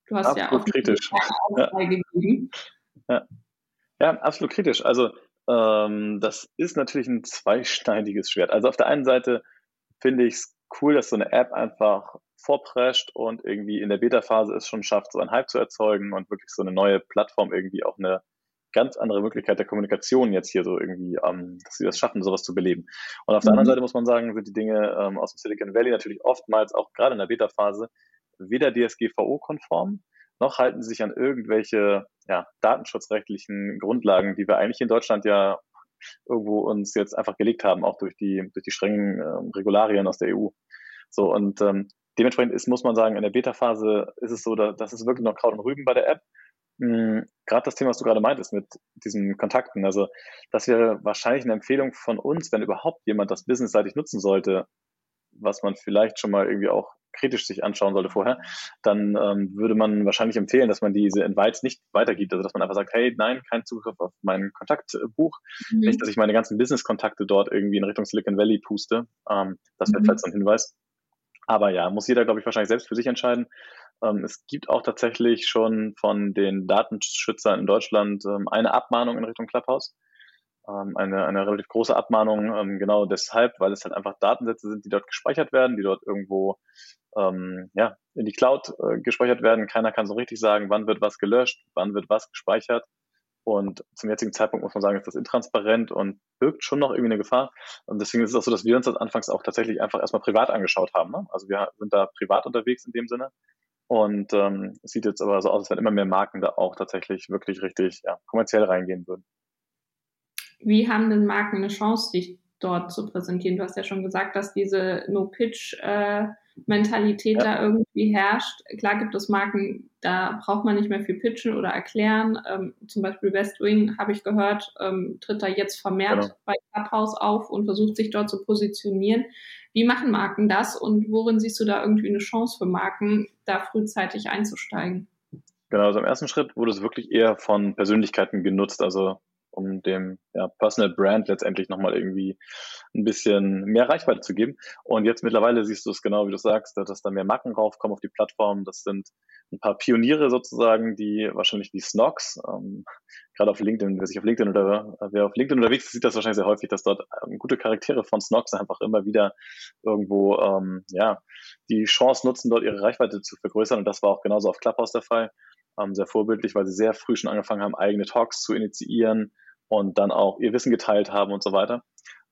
[SPEAKER 3] du hast absolut ja auch
[SPEAKER 4] kritisch. Ja. freigegeben. Ja. ja, absolut kritisch. Also ähm, das ist natürlich ein zweischneidiges Schwert. Also auf der einen Seite finde ich es cool, dass so eine App einfach vorprescht und irgendwie in der Beta-Phase es schon schafft, so einen Hype zu erzeugen und wirklich so eine neue Plattform irgendwie auch eine ganz andere Möglichkeit der Kommunikation jetzt hier so irgendwie, ähm, dass sie das schaffen, sowas zu beleben. Und auf der anderen mhm. Seite muss man sagen, sind die Dinge ähm, aus dem Silicon Valley natürlich oftmals auch gerade in der Beta-Phase weder DSGVO-konform, noch halten sie sich an irgendwelche ja, datenschutzrechtlichen Grundlagen, die wir eigentlich in Deutschland ja irgendwo uns jetzt einfach gelegt haben, auch durch die, durch die strengen ähm, Regularien aus der EU. So, und ähm, dementsprechend ist, muss man sagen, in der Beta-Phase ist es so, da, das ist wirklich noch Kraut und Rüben bei der App. Mhm, gerade das Thema, was du gerade meintest mit diesen Kontakten. Also, das wäre wahrscheinlich eine Empfehlung von uns, wenn überhaupt jemand das businessseitig nutzen sollte, was man vielleicht schon mal irgendwie auch kritisch sich anschauen sollte vorher, dann ähm, würde man wahrscheinlich empfehlen, dass man diese Invites nicht weitergibt. Also dass man einfach sagt, hey, nein, kein Zugriff auf mein Kontaktbuch. Mhm. Nicht, dass ich meine ganzen Business-Kontakte dort irgendwie in Richtung Silicon Valley puste. Ähm, das wäre mhm. vielleicht so ein Hinweis. Aber ja, muss jeder, glaube ich, wahrscheinlich selbst für sich entscheiden. Ähm, es gibt auch tatsächlich schon von den Datenschützern in Deutschland ähm, eine Abmahnung in Richtung Clubhouse. Ähm, eine, eine relativ große Abmahnung, ähm, genau deshalb, weil es halt einfach Datensätze sind, die dort gespeichert werden, die dort irgendwo ähm, ja, in die Cloud äh, gespeichert werden. Keiner kann so richtig sagen, wann wird was gelöscht, wann wird was gespeichert. Und zum jetzigen Zeitpunkt muss man sagen, ist das intransparent und birgt schon noch irgendwie eine Gefahr. Und deswegen ist es auch so, dass wir uns das anfangs auch tatsächlich einfach erstmal privat angeschaut haben. Ne? Also wir sind da privat unterwegs in dem Sinne. Und ähm, es sieht jetzt aber so aus, als wenn immer mehr Marken da auch tatsächlich wirklich richtig ja, kommerziell reingehen würden.
[SPEAKER 3] Wie haben denn Marken eine Chance, dich dort zu präsentieren? Du hast ja schon gesagt, dass diese No-Pitch- äh, Mentalität ja. da irgendwie herrscht. Klar gibt es Marken, da braucht man nicht mehr viel pitchen oder erklären. Ähm, zum Beispiel Westwing, habe ich gehört, ähm, tritt da jetzt vermehrt genau. bei Clubhouse auf und versucht sich dort zu positionieren. Wie machen Marken das und worin siehst du da irgendwie eine Chance für Marken, da frühzeitig einzusteigen?
[SPEAKER 4] Genau, also im ersten Schritt wurde es wirklich eher von Persönlichkeiten genutzt. Also um dem ja, Personal Brand letztendlich nochmal irgendwie ein bisschen mehr Reichweite zu geben. Und jetzt mittlerweile siehst du es genau, wie du sagst, dass da mehr Marken raufkommen auf die Plattform. Das sind ein paar Pioniere sozusagen, die wahrscheinlich die Snogs, ähm, gerade auf LinkedIn, wer sich auf LinkedIn oder wer auf LinkedIn unterwegs ist, sieht das wahrscheinlich sehr häufig, dass dort ähm, gute Charaktere von Snogs einfach immer wieder irgendwo ähm, ja die Chance nutzen, dort ihre Reichweite zu vergrößern. Und das war auch genauso auf Clubhouse der Fall. Ähm, sehr vorbildlich, weil sie sehr früh schon angefangen haben, eigene Talks zu initiieren, und dann auch ihr Wissen geteilt haben und so weiter.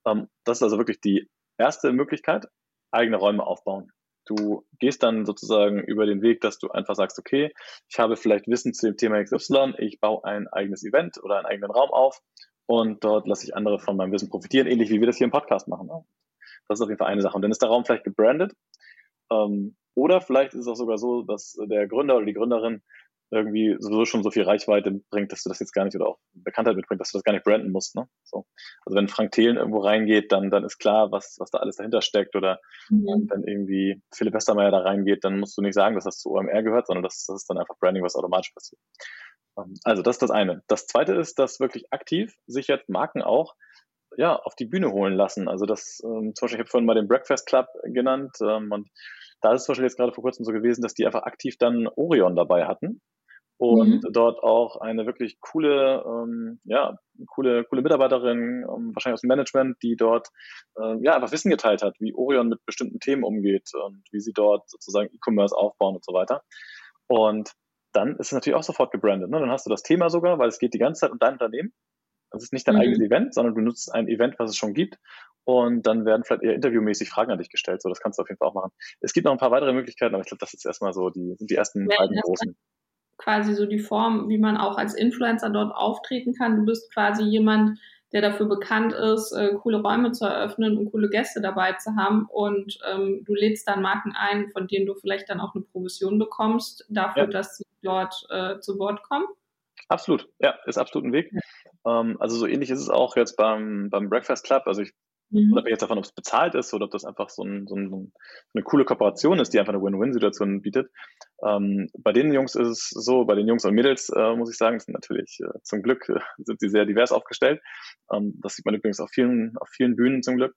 [SPEAKER 4] Ähm, das ist also wirklich die erste Möglichkeit, eigene Räume aufbauen. Du gehst dann sozusagen über den Weg, dass du einfach sagst, okay, ich habe vielleicht Wissen zu dem Thema XY, ich baue ein eigenes Event oder einen eigenen Raum auf und dort lasse ich andere von meinem Wissen profitieren, ähnlich wie wir das hier im Podcast machen. Das ist auf jeden Fall eine Sache. Und dann ist der Raum vielleicht gebrandet. Ähm, oder vielleicht ist es auch sogar so, dass der Gründer oder die Gründerin irgendwie sowieso schon so viel Reichweite bringt, dass du das jetzt gar nicht oder auch Bekanntheit mitbringt, dass du das gar nicht branden musst. Ne? So. Also wenn Frank Thelen irgendwo reingeht, dann, dann ist klar, was, was da alles dahinter steckt. Oder mhm. wenn irgendwie Philipp Westermeier da reingeht, dann musst du nicht sagen, dass das zu OMR gehört, sondern das, das ist dann einfach Branding, was automatisch passiert. Ähm, also das ist das eine. Das zweite ist, dass wirklich aktiv sich jetzt Marken auch ja, auf die Bühne holen lassen. Also das, ähm, zum Beispiel, ich habe vorhin mal den Breakfast Club genannt ähm, und da ist es zum Beispiel jetzt gerade vor kurzem so gewesen, dass die einfach aktiv dann Orion dabei hatten und mhm. dort auch eine wirklich coole, ähm, ja, coole, coole Mitarbeiterin, ähm, wahrscheinlich aus dem Management, die dort ähm, ja einfach Wissen geteilt hat, wie Orion mit bestimmten Themen umgeht und wie sie dort sozusagen E-Commerce aufbauen und so weiter. Und dann ist es natürlich auch sofort gebrandet. Ne? Dann hast du das Thema sogar, weil es geht die ganze Zeit um dein Unternehmen. Das ist nicht dein mhm. eigenes Event, sondern du nutzt ein Event, was es schon gibt. Und dann werden vielleicht eher interviewmäßig Fragen an dich gestellt. So, das kannst du auf jeden Fall auch machen. Es gibt noch ein paar weitere Möglichkeiten, aber ich glaube, das ist erstmal so die, sind die ersten ja, beiden großen
[SPEAKER 3] quasi so die Form, wie man auch als Influencer dort auftreten kann. Du bist quasi jemand, der dafür bekannt ist, äh, coole Räume zu eröffnen und coole Gäste dabei zu haben. Und ähm, du lädst dann Marken ein, von denen du vielleicht dann auch eine Provision bekommst, dafür, ja. dass sie dort äh, zu Wort kommen.
[SPEAKER 4] Absolut, ja, ist absolut ein Weg. Ja. Ähm, also so ähnlich ist es auch jetzt beim, beim Breakfast Club. Also ich Mhm. Unabhängig davon, ob es bezahlt ist oder ob das einfach so, ein, so, ein, eine coole Kooperation ist, die einfach eine Win-Win-Situation bietet. Ähm, bei den Jungs ist es so, bei den Jungs und Mädels äh, muss ich sagen, sind natürlich äh, zum Glück äh, sind sie sehr divers aufgestellt. Ähm, das sieht man übrigens auf vielen, auf vielen Bühnen zum Glück.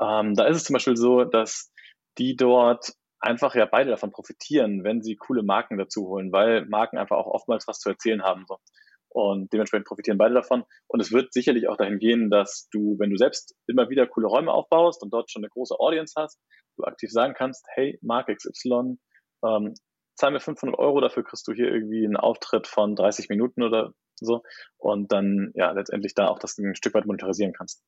[SPEAKER 4] Ähm, da ist es zum Beispiel so, dass die dort einfach ja beide davon profitieren, wenn sie coole Marken dazu holen, weil Marken einfach auch oftmals was zu erzählen haben. So. Und dementsprechend profitieren beide davon. Und es wird sicherlich auch dahin gehen, dass du, wenn du selbst immer wieder coole Räume aufbaust und dort schon eine große Audience hast, du aktiv sagen kannst, hey, Mark XY, ähm, zahl mir 500 Euro, dafür kriegst du hier irgendwie einen Auftritt von 30 Minuten oder so. Und dann, ja, letztendlich da auch das ein Stück weit monetarisieren kannst.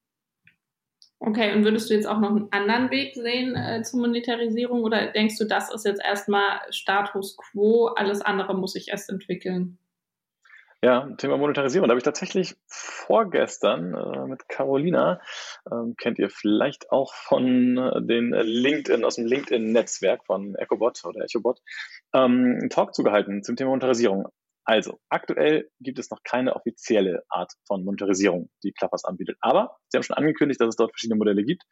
[SPEAKER 3] Okay, und würdest du jetzt auch noch einen anderen Weg sehen äh, zur Monetarisierung oder denkst du, das ist jetzt erstmal Status quo, alles andere muss sich erst entwickeln?
[SPEAKER 4] Ja, Thema Monetarisierung. Da habe ich tatsächlich vorgestern äh, mit Carolina, ähm, kennt ihr vielleicht auch von äh, den LinkedIn, aus dem LinkedIn-Netzwerk von EchoBot oder EchoBot, ähm, einen Talk zugehalten zum Thema Monetarisierung. Also, aktuell gibt es noch keine offizielle Art von Monetarisierung, die Klappers anbietet. Aber sie haben schon angekündigt, dass es dort verschiedene Modelle gibt.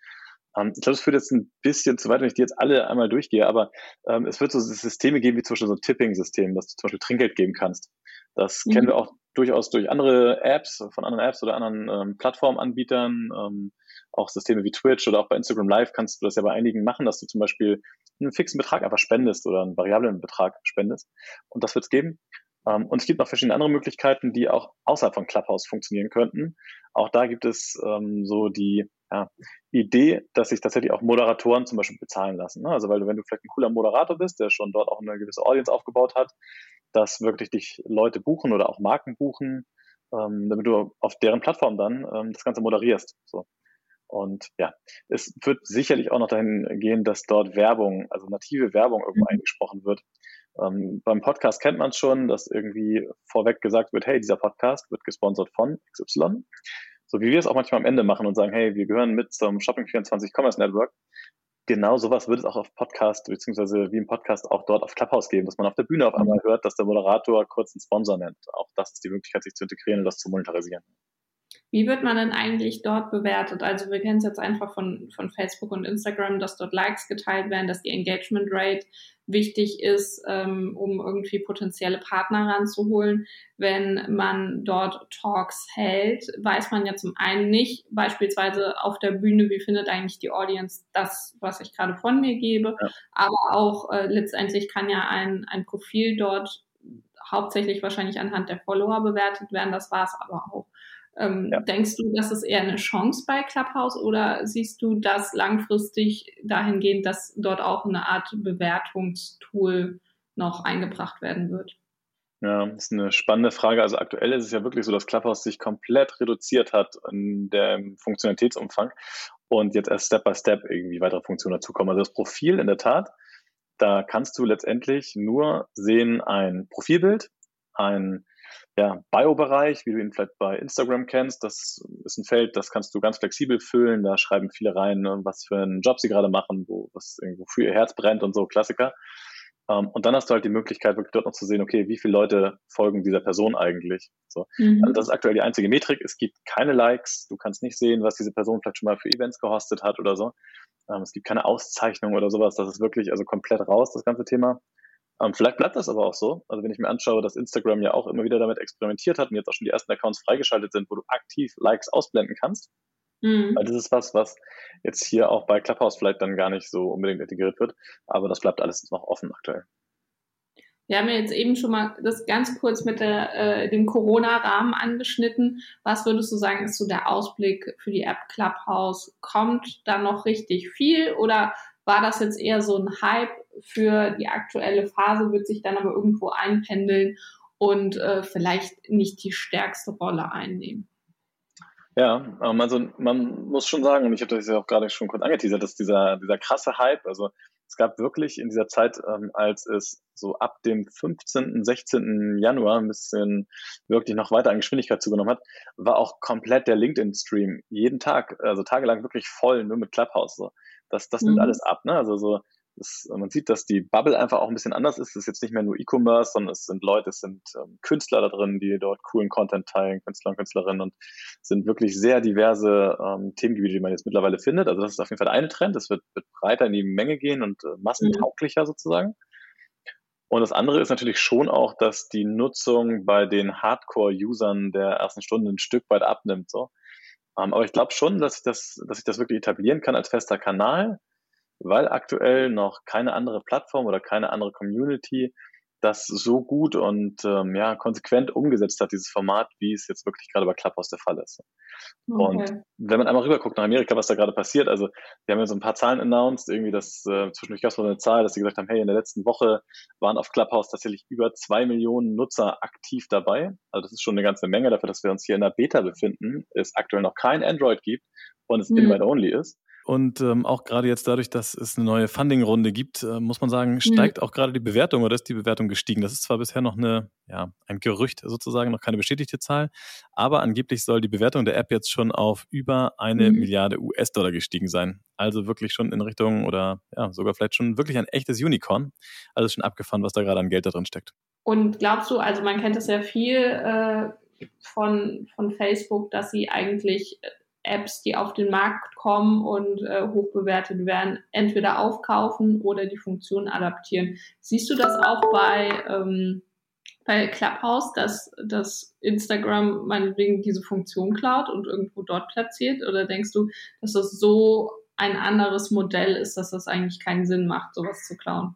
[SPEAKER 4] Ähm, ich glaube, es führt jetzt ein bisschen zu weit, wenn ich die jetzt alle einmal durchgehe, aber ähm, es wird so Systeme geben, wie zum Beispiel so ein Tipping-System, dass du zum Beispiel Trinkgeld geben kannst. Das mhm. kennen wir auch durchaus durch andere Apps, von anderen Apps oder anderen ähm, Plattformanbietern. Ähm, auch Systeme wie Twitch oder auch bei Instagram Live kannst du das ja bei einigen machen, dass du zum Beispiel einen fixen Betrag einfach spendest oder einen variablen Betrag spendest. Und das wird es geben. Ähm, und es gibt noch verschiedene andere Möglichkeiten, die auch außerhalb von Clubhouse funktionieren könnten. Auch da gibt es ähm, so die ja, Idee, dass sich tatsächlich auch Moderatoren zum Beispiel bezahlen lassen. Ne? Also weil du, wenn du vielleicht ein cooler Moderator bist, der schon dort auch eine gewisse Audience aufgebaut hat, dass wirklich dich Leute buchen oder auch Marken buchen, ähm, damit du auf deren Plattform dann ähm, das Ganze moderierst. So. Und ja, es wird sicherlich auch noch dahin gehen, dass dort Werbung, also native Werbung irgendwo mhm. eingesprochen wird. Ähm, beim Podcast kennt man schon, dass irgendwie vorweg gesagt wird, hey, dieser Podcast wird gesponsert von XY. So wie wir es auch manchmal am Ende machen und sagen, hey, wir gehören mit zum Shopping24 Commerce Network genau sowas wird es auch auf Podcast, beziehungsweise wie im Podcast auch dort auf Clubhouse geben, dass man auf der Bühne auf einmal hört, dass der Moderator kurz einen Sponsor nennt. Auch das ist die Möglichkeit, sich zu integrieren und das zu monetarisieren.
[SPEAKER 3] Wie wird man denn eigentlich dort bewertet? Also wir kennen es jetzt einfach von, von Facebook und Instagram, dass dort Likes geteilt werden, dass die Engagement Rate wichtig ist, ähm, um irgendwie potenzielle Partner ranzuholen. Wenn man dort Talks hält, weiß man ja zum einen nicht, beispielsweise auf der Bühne, wie findet eigentlich die Audience das, was ich gerade von mir gebe. Ja. Aber auch äh, letztendlich kann ja ein, ein Profil dort hauptsächlich wahrscheinlich anhand der Follower bewertet werden. Das war es aber auch. Ähm, ja. Denkst du, das ist eher eine Chance bei Clubhouse oder siehst du das langfristig dahingehend, dass dort auch eine Art Bewertungstool noch eingebracht werden wird?
[SPEAKER 4] Ja, das ist eine spannende Frage. Also aktuell ist es ja wirklich so, dass Clubhouse sich komplett reduziert hat in dem Funktionalitätsumfang und jetzt erst Step by Step irgendwie weitere Funktionen dazukommen. Also das Profil in der Tat, da kannst du letztendlich nur sehen ein Profilbild, ein ja, Bio-Bereich, wie du ihn vielleicht bei Instagram kennst. Das ist ein Feld, das kannst du ganz flexibel füllen. Da schreiben viele rein, ne, was für einen Job sie gerade machen, wo, was irgendwo für ihr Herz brennt und so, Klassiker. Um, ähm, und dann hast du halt die Möglichkeit, wirklich dort noch zu sehen, okay, wie viele Leute folgen dieser Person eigentlich. So. Mhm. Also das ist aktuell die einzige Metrik. Es gibt keine Likes. Du kannst nicht sehen, was diese Person vielleicht schon mal für Events gehostet hat oder so. Um, ähm, es gibt keine Auszeichnung oder sowas. Das ist wirklich also komplett raus, das ganze Thema. Ähm, vielleicht bleibt das aber auch so. Also wenn ich mir anschaue, dass Instagram ja auch immer wieder damit experimentiert hat und jetzt auch schon die ersten Accounts freigeschaltet sind, wo du aktiv Likes ausblenden kannst, Mhm. Weil das ist was, was jetzt hier auch bei Clubhouse vielleicht dann gar nicht so unbedingt integriert wird. Aber das bleibt alles noch offen aktuell.
[SPEAKER 3] Wir haben ja jetzt eben schon mal das ganz kurz mit der, äh, dem Corona-Rahmen angeschnitten. Was würdest du sagen, ist so der Ausblick für die App Clubhouse? Kommt da noch richtig viel oder war das jetzt eher so ein Hype für die aktuelle Phase, wird sich dann aber irgendwo einpendeln und äh, vielleicht nicht die stärkste Rolle einnehmen?
[SPEAKER 4] Ja, ähm, also man muss schon sagen, und ich habe das ja auch gerade schon kurz angeteasert, dass dieser, dieser krasse Hype, also es gab wirklich in dieser Zeit, ähm, als es so ab dem 15., 16. Januar ein bisschen wirklich noch weiter an Geschwindigkeit zugenommen hat, war auch komplett der LinkedIn-Stream jeden Tag, also tagelang wirklich voll, nur mit Clubhouse. So. Das, das nimmt mhm. alles ab, ne? Also so das, man sieht, dass die Bubble einfach auch ein bisschen anders ist. Es ist jetzt nicht mehr nur E-Commerce, sondern es sind Leute, es sind ähm, Künstler da drin, die dort coolen Content teilen, Künstler und Künstlerinnen und sind wirklich sehr diverse ähm, Themengebiete, die man jetzt mittlerweile findet. Also das ist auf jeden Fall eine Trend. Es wird, wird breiter in die Menge gehen und äh, massentauglicher mhm. sozusagen. Und das andere ist natürlich schon auch, dass die Nutzung bei den Hardcore-Usern der ersten Stunde ein Stück weit abnimmt. So. Ähm, aber ich glaube schon, dass ich das, dass ich das wirklich etablieren kann als fester Kanal weil aktuell noch keine andere Plattform oder keine andere Community das so gut und ähm, ja, konsequent umgesetzt hat, dieses Format, wie es jetzt wirklich gerade bei Clubhouse der Fall ist. Okay. Und wenn man einmal rüberguckt nach Amerika, was da gerade passiert, also wir haben ja so ein paar Zahlen announced, irgendwie das, äh, zwischendurch gab es mal eine Zahl, dass sie gesagt haben, hey, in der letzten Woche waren auf Clubhouse tatsächlich über zwei Millionen Nutzer aktiv dabei. Also das ist schon eine ganze Menge dafür, dass wir uns hier in der Beta befinden, es aktuell noch kein Android gibt und es mhm. Invite-Only ist.
[SPEAKER 1] Und ähm, auch gerade jetzt dadurch, dass es eine neue Funding-Runde gibt, äh, muss man sagen, mhm. steigt mhm. auch gerade die Bewertung oder ist die Bewertung gestiegen. Das ist zwar bisher noch eine, ja, ein Gerücht sozusagen, noch keine bestätigte Zahl, aber angeblich soll die Bewertung der App jetzt schon auf über eine mhm. Milliarde US-Dollar gestiegen sein. Also wirklich schon in Richtung oder ja, sogar vielleicht schon wirklich ein echtes Unicorn. Also schon abgefahren, was da gerade an Geld da drin steckt.
[SPEAKER 3] Und glaubst du, also man kennt das ja viel äh, von, von Facebook, dass sie eigentlich äh, Apps, die auf den Markt kommen und äh, hoch bewertet werden, entweder aufkaufen oder die Funktion adaptieren. Siehst du das auch bei, ähm, bei Clubhouse, dass, dass Instagram meinetwegen diese Funktion klaut und irgendwo dort platziert? Oder denkst du, dass das so ein anderes Modell ist, dass das eigentlich keinen Sinn macht, sowas zu klauen?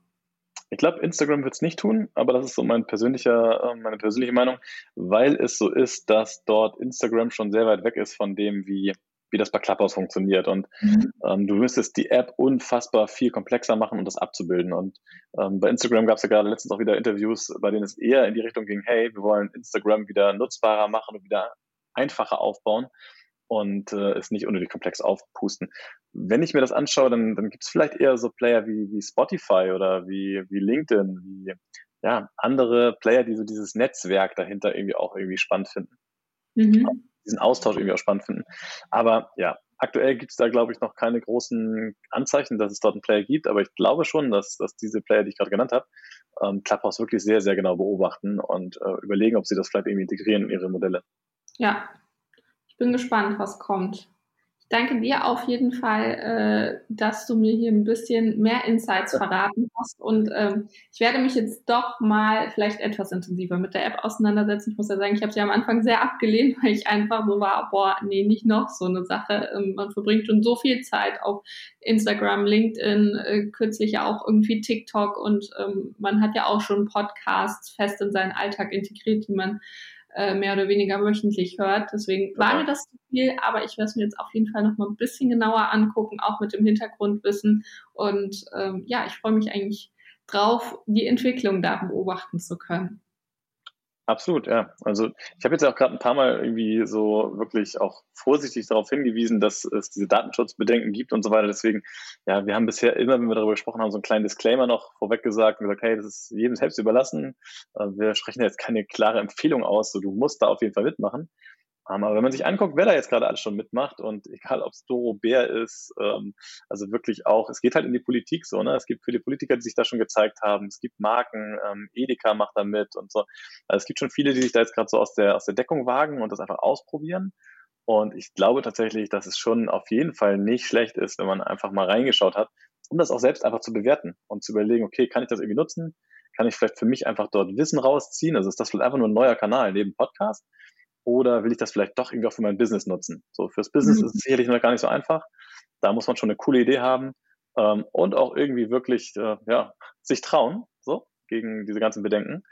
[SPEAKER 4] Ich glaube, Instagram wird es nicht tun, aber das ist so mein persönlicher, äh, meine persönliche Meinung, weil es so ist, dass dort Instagram schon sehr weit weg ist von dem, wie, wie das bei Clubhouse funktioniert. Und mhm. ähm, du müsstest die App unfassbar viel komplexer machen, um das abzubilden. Und ähm, bei Instagram gab es ja gerade letztens auch wieder Interviews, bei denen es eher in die Richtung ging, hey, wir wollen Instagram wieder nutzbarer machen und wieder einfacher aufbauen und äh, es nicht unnötig komplex aufpusten. Wenn ich mir das anschaue, dann, dann gibt es vielleicht eher so Player wie, wie Spotify oder wie, wie LinkedIn, wie ja, andere Player, die so dieses Netzwerk dahinter irgendwie auch irgendwie spannend finden. Mhm. Diesen Austausch irgendwie auch spannend finden. Aber ja, aktuell gibt es da, glaube ich, noch keine großen Anzeichen, dass es dort einen Player gibt, aber ich glaube schon, dass, dass diese Player, die ich gerade genannt habe, ähm, Clubhouse wirklich sehr, sehr genau beobachten und äh, überlegen, ob sie das vielleicht irgendwie integrieren in ihre Modelle.
[SPEAKER 3] Ja, bin gespannt, was kommt. Ich danke dir auf jeden Fall, äh, dass du mir hier ein bisschen mehr Insights verraten hast. Und ähm, ich werde mich jetzt doch mal vielleicht etwas intensiver mit der App auseinandersetzen. Ich muss ja sagen, ich habe sie am Anfang sehr abgelehnt, weil ich einfach so war, boah, nee, nicht noch so eine Sache. Ähm, man verbringt schon so viel Zeit auf Instagram, LinkedIn, äh, kürzlich ja auch irgendwie TikTok und ähm, man hat ja auch schon Podcasts fest in seinen Alltag integriert, die man äh, mehr oder weniger wöchentlich hört. Deswegen war mir das zu viel, aber ich werde es mir jetzt auf jeden Fall noch mal ein bisschen genauer angucken, auch mit dem Hintergrundwissen. Und ähm, ja, ich freue mich eigentlich drauf, die Entwicklung da beobachten zu können.
[SPEAKER 4] Absolut, ja. Also ich habe jetzt auch gerade ein paar Mal irgendwie so wirklich auch vorsichtig darauf hingewiesen, dass es diese Datenschutzbedenken gibt und so weiter. Deswegen, ja, wir haben bisher immer, wenn wir darüber gesprochen haben, so einen kleinen Disclaimer noch vorweg gesagt und gesagt, hey, das ist jedem selbst überlassen. Äh, wir sprechen jetzt keine klare Empfehlung aus, so du musst da auf jeden Fall mitmachen. Aber wenn man sich anguckt, wer da jetzt gerade alles schon mitmacht und egal, ob es Doro Bär ist, ähm, also wirklich auch, es geht halt in die Politik so, ne? Es gibt viele Politiker, die sich da schon gezeigt haben. Es gibt Marken, ähm, Edeka macht da mit und so. Also es gibt schon viele, die sich da jetzt gerade so aus der, aus der Deckung wagen und das einfach ausprobieren. Und ich glaube tatsächlich, dass es schon auf jeden Fall nicht schlecht ist, wenn man einfach mal reingeschaut hat, um das auch selbst einfach zu bewerten und zu überlegen, okay, kann ich das irgendwie nutzen? Kann ich vielleicht für mich einfach dort Wissen rausziehen? Also ist das vielleicht einfach nur ein neuer Kanal neben Podcast? Oder will ich das vielleicht doch irgendwie auch für mein Business nutzen? So, fürs Business mhm. ist es sicherlich noch gar nicht so einfach. Da muss man schon eine coole Idee haben ähm, und auch irgendwie wirklich äh, ja, sich trauen, so, gegen diese ganzen Bedenken.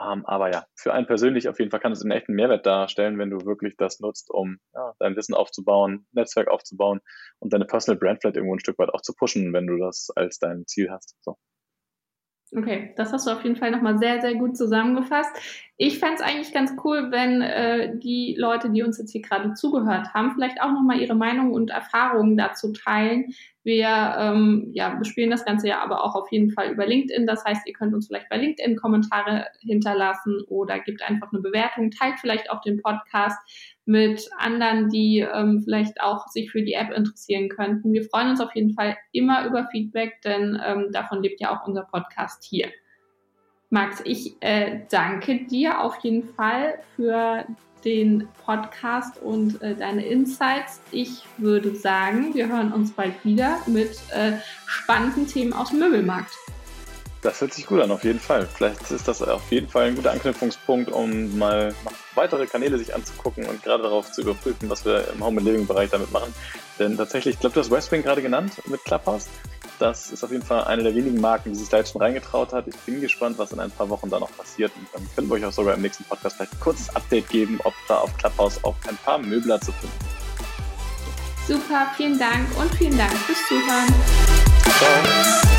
[SPEAKER 4] Ähm, aber ja, für einen persönlich auf jeden Fall kann es einen echten Mehrwert darstellen, wenn du wirklich das nutzt, um ja, dein Wissen aufzubauen, Netzwerk aufzubauen und deine Personal Brand vielleicht irgendwo ein Stück weit auch zu pushen, wenn du das als dein Ziel hast. So.
[SPEAKER 3] Okay, das hast du auf jeden Fall nochmal sehr, sehr gut zusammengefasst. Ich fände es eigentlich ganz cool, wenn äh, die Leute, die uns jetzt hier gerade zugehört haben, vielleicht auch nochmal ihre Meinung und Erfahrungen dazu teilen. Wir ähm, ja, bespielen das Ganze ja aber auch auf jeden Fall über LinkedIn. Das heißt, ihr könnt uns vielleicht bei LinkedIn Kommentare hinterlassen oder gebt einfach eine Bewertung, teilt vielleicht auch den Podcast mit anderen, die ähm, vielleicht auch sich für die App interessieren könnten. Wir freuen uns auf jeden Fall immer über Feedback, denn ähm, davon lebt ja auch unser Podcast hier. Max, ich äh, danke dir auf jeden Fall für den Podcast und äh, deine Insights. Ich würde sagen, wir hören uns bald wieder mit äh, spannenden Themen aus dem Möbelmarkt.
[SPEAKER 4] Das hört sich gut an, auf jeden Fall. Vielleicht ist das auf jeden Fall ein guter Anknüpfungspunkt, um mal weitere Kanäle sich anzugucken und gerade darauf zu überprüfen, was wir im Home- and Living-Bereich damit machen. Denn tatsächlich, ich glaube, du hast Westwing gerade genannt mit Clubhouse. Das ist auf jeden Fall eine der wenigen Marken, die sich da jetzt schon reingetraut hat. Ich bin gespannt, was in ein paar Wochen da noch passiert. Und dann können wir euch auch sogar im nächsten Podcast vielleicht ein kurzes Update geben, ob da auf Clubhouse auch ein paar Möbler zu finden
[SPEAKER 3] sind. Super, vielen Dank und vielen Dank fürs Zuhören.
[SPEAKER 4] Ciao.